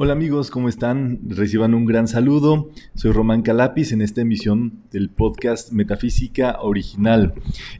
Hola amigos, ¿cómo están? Reciban un gran saludo. Soy Román Calapis en esta emisión del podcast Metafísica Original.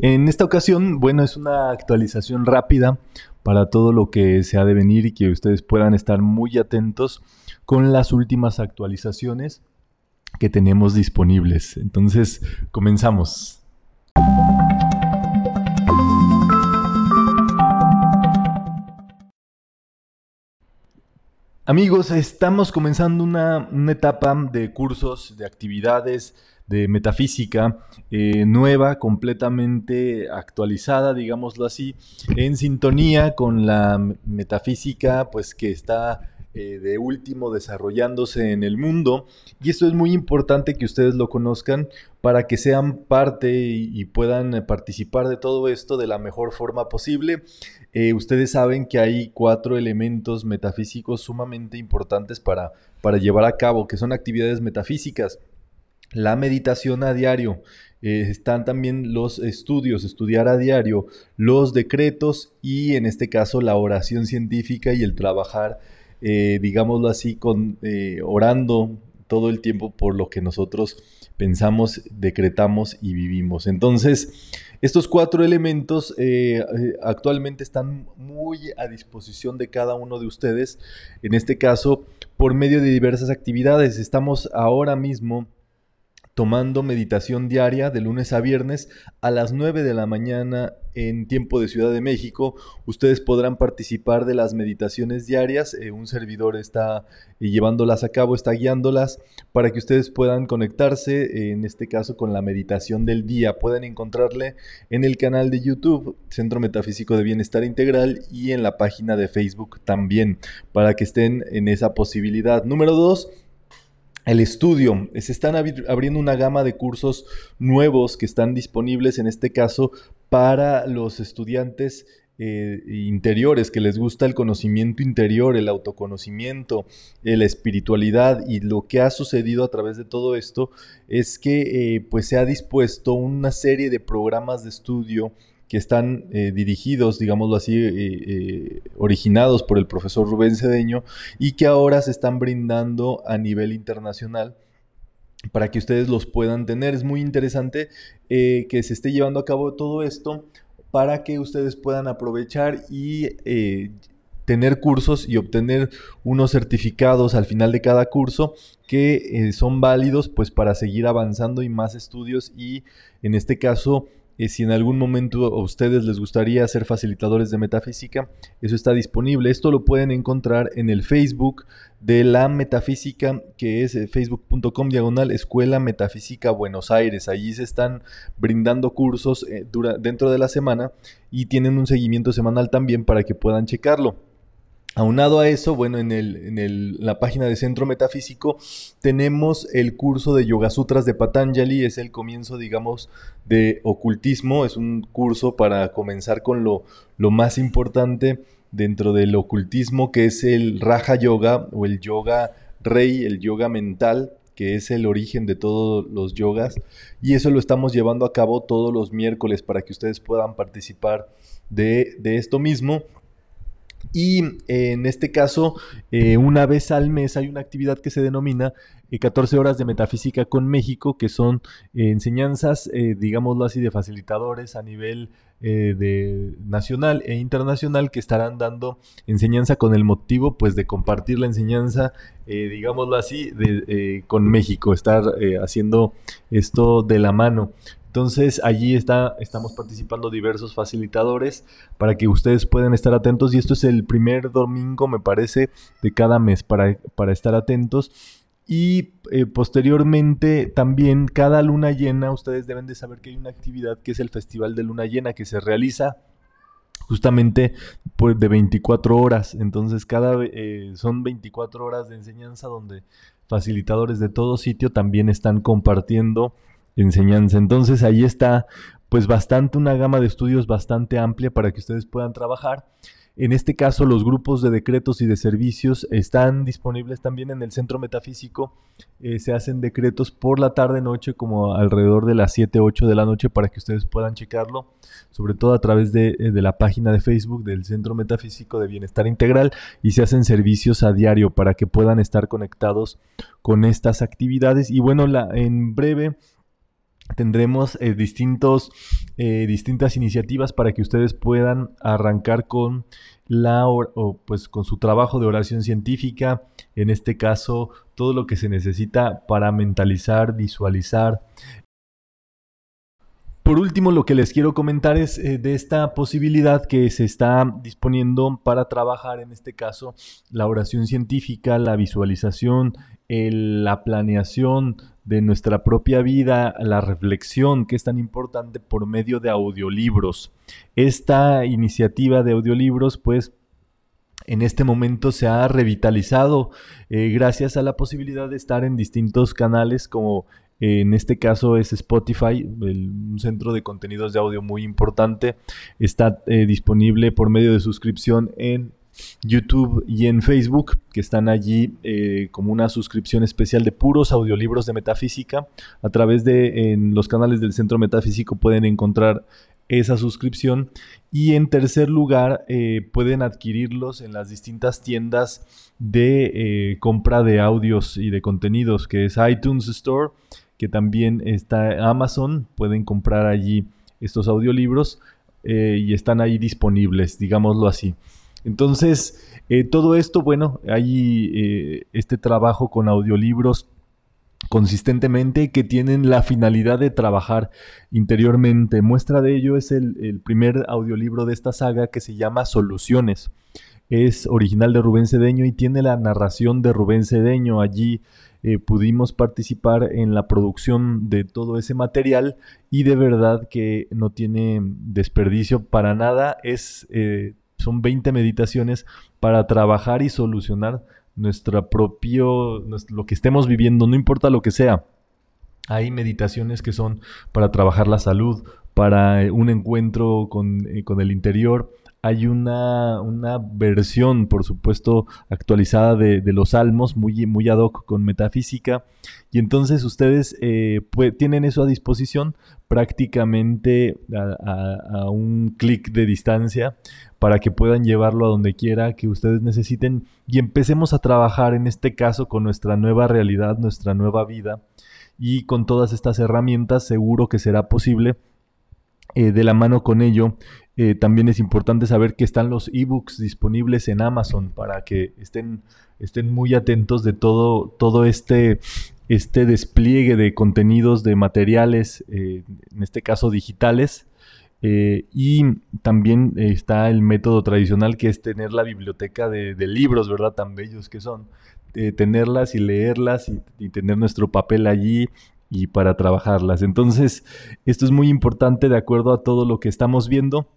En esta ocasión, bueno, es una actualización rápida para todo lo que se ha de venir y que ustedes puedan estar muy atentos con las últimas actualizaciones que tenemos disponibles. Entonces, comenzamos. Amigos, estamos comenzando una, etapa de cursos, de actividades, de metafísica eh, nueva, completamente actualizada, digámoslo así, en sintonía con la metafísica, pues que está eh, de último desarrollándose en el mundo. Y esto es muy importante que ustedes lo conozcan para que sean parte y, puedan eh, participar de todo esto de la mejor forma posible. Eh, ustedes saben que hay cuatro elementos metafísicos sumamente importantes para, para llevar a cabo, que son actividades metafísicas. La meditación a diario, están también los estudios, estudiar a diario, los decretos y en este caso la oración científica y el trabajar eh, digámoslo así, con, eh, orando todo el tiempo por lo que nosotros pensamos, decretamos y vivimos. Entonces, estos cuatro elementos eh, actualmente están muy a disposición de cada uno de ustedes, en este caso, por medio de diversas actividades. Estamos ahora mismo tomando meditación diaria de lunes a viernes a las 9 de la mañana en tiempo de Ciudad de México. Ustedes podrán participar de las meditaciones diarias. Eh, un servidor está eh, llevándolas a cabo, está guiándolas para que ustedes puedan conectarse, eh, en este caso con la meditación del día. Pueden encontrarle en el canal de YouTube, Centro Metafísico de Bienestar Integral, y en la página de Facebook también, para que estén en esa posibilidad. Número dos, el estudio. Se están abriendo una gama de cursos nuevos que están disponibles en este caso para los estudiantes eh, interiores, que les gusta el conocimiento interior, el autoconocimiento, eh, la espiritualidad y lo que ha sucedido a través de todo esto es que eh, pues se ha dispuesto una serie de programas de estudio que están eh, dirigidos, digámoslo así, eh, eh, originados por el profesor Rubén Cedeño y que ahora se están brindando a nivel internacional para que ustedes los puedan tener. Es muy interesante que se esté llevando a cabo todo esto para que ustedes puedan aprovechar y tener cursos y obtener unos certificados al final de cada curso que son válidos pues para seguir avanzando y más estudios y en este caso si en algún momento a ustedes les gustaría ser facilitadores de metafísica, eso está disponible. Esto lo pueden encontrar en el Facebook de la metafísica, que es eh, facebook.com diagonal Escuela Metafísica Buenos Aires. Allí se están brindando cursos eh, dentro de la semana y tienen un seguimiento semanal también para que puedan checarlo. Aunado a eso, bueno, en, el, en la página de Centro Metafísico tenemos el curso de Yoga Sutras de Patanjali, es el comienzo, digamos, de ocultismo, es un curso para comenzar con lo, lo más importante dentro del ocultismo, que es el Raja Yoga o el yoga rey, el yoga mental, que es el origen de todos los yogas, y eso lo estamos llevando a cabo todos los miércoles para que ustedes puedan participar de, de esto mismo. Y en este caso, eh, una vez al mes hay una actividad que se denomina 14 eh, horas de metafísica con México, que son eh, enseñanzas, digámoslo así, de facilitadores a nivel de nacional e internacional que estarán dando enseñanza con el motivo pues de compartir la enseñanza, digámoslo así, de, con México, estar haciendo esto de la mano. Entonces allí está, estamos participando diversos facilitadores para que ustedes puedan estar atentos y esto es el primer domingo me parece de cada mes para, para estar atentos. Y eh, posteriormente también cada luna llena, ustedes deben de saber que hay una actividad que es el Festival de Luna Llena que se realiza justamente pues, de 24 horas. Entonces cada eh, son 24 horas de enseñanza donde facilitadores de todo sitio también están compartiendo enseñanza. Entonces ahí está pues bastante una gama de estudios bastante amplia para que ustedes puedan trabajar. En este caso, los grupos de decretos y de servicios están disponibles también en el centro metafísico. Eh, se hacen decretos por la tarde-noche, como alrededor de las 7, 8 de la noche, para que ustedes puedan checarlo, sobre todo a través de, eh, de la página de Facebook del Centro Metafísico de Bienestar Integral. Y se hacen servicios a diario para que puedan estar conectados con estas actividades. Y bueno, la, en breve tendremos eh, distintos, eh, distintas iniciativas para que ustedes puedan arrancar con la o, pues con su trabajo de oración científica, en este caso todo lo que se necesita para mentalizar, visualizar. Por último, lo que les quiero comentar es eh, de esta posibilidad que se está disponiendo para trabajar, en este caso, la oración científica, la visualización, la planeación de nuestra propia vida, la reflexión que es tan importante por medio de audiolibros. Esta iniciativa de audiolibros, pues, en este momento se ha revitalizado eh, gracias a la posibilidad de estar en distintos canales como eh, en este caso es Spotify, un centro de contenidos de audio muy importante. Está eh, disponible por medio de suscripción en YouTube y en Facebook, que están allí eh, como una suscripción especial de puros audiolibros de metafísica. A través de en los canales del Centro Metafísico pueden encontrar esa suscripción. Y en tercer lugar, eh, pueden adquirirlos en las distintas tiendas de eh, compra de audios y de contenidos, que es iTunes Store, que también está Amazon. Pueden comprar allí estos audiolibros y están ahí disponibles, digámoslo así. Entonces, eh, todo esto, bueno, hay eh, este trabajo con audiolibros consistentemente que tienen la finalidad de trabajar interiormente. Muestra de ello es el, primer audiolibro de esta saga que se llama Soluciones. Es original de Rubén Cedeño y tiene la narración de Rubén Cedeño. Allí eh, pudimos participar en la producción de todo ese material y de verdad que no tiene desperdicio para nada. Es son 20 meditaciones para trabajar y solucionar nuestro propio, lo que estemos viviendo, no importa lo que sea. Hay meditaciones que son para trabajar la salud, para un encuentro con, eh, con el interior, hay una, versión, por supuesto, actualizada de, los salmos, muy, muy ad hoc con metafísica. Y entonces ustedes eh, tienen eso a disposición prácticamente a, un clic de distancia para que puedan llevarlo a donde quiera que ustedes necesiten y empecemos a trabajar en este caso con nuestra nueva realidad, nuestra nueva vida. Y con todas estas herramientas seguro que será posible eh, de la mano con ello eh, también es importante saber que están los ebooks disponibles en Amazon para que estén, estén muy atentos de todo, todo este, este despliegue de contenidos, de materiales, eh, en este caso digitales. Eh, y también está el método tradicional que es tener la biblioteca de, libros, ¿verdad? Tan bellos que son. tenerlas y leerlas y tener nuestro papel allí y para trabajarlas. Entonces, esto es muy importante de acuerdo a todo lo que estamos viendo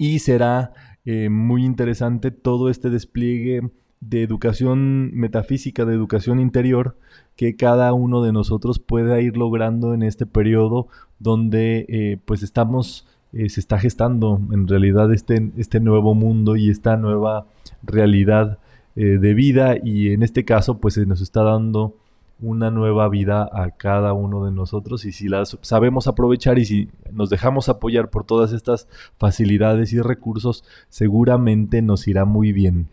y será eh, muy interesante todo este despliegue de educación metafísica, de educación interior, que cada uno de nosotros pueda ir logrando en este periodo donde eh, pues estamos, eh, se está gestando en realidad este, este nuevo mundo y esta nueva realidad de vida. Y en este caso pues se nos está dando una nueva vida a cada uno de nosotros y si las sabemos aprovechar y si nos dejamos apoyar por todas estas facilidades y recursos, seguramente nos irá muy bien.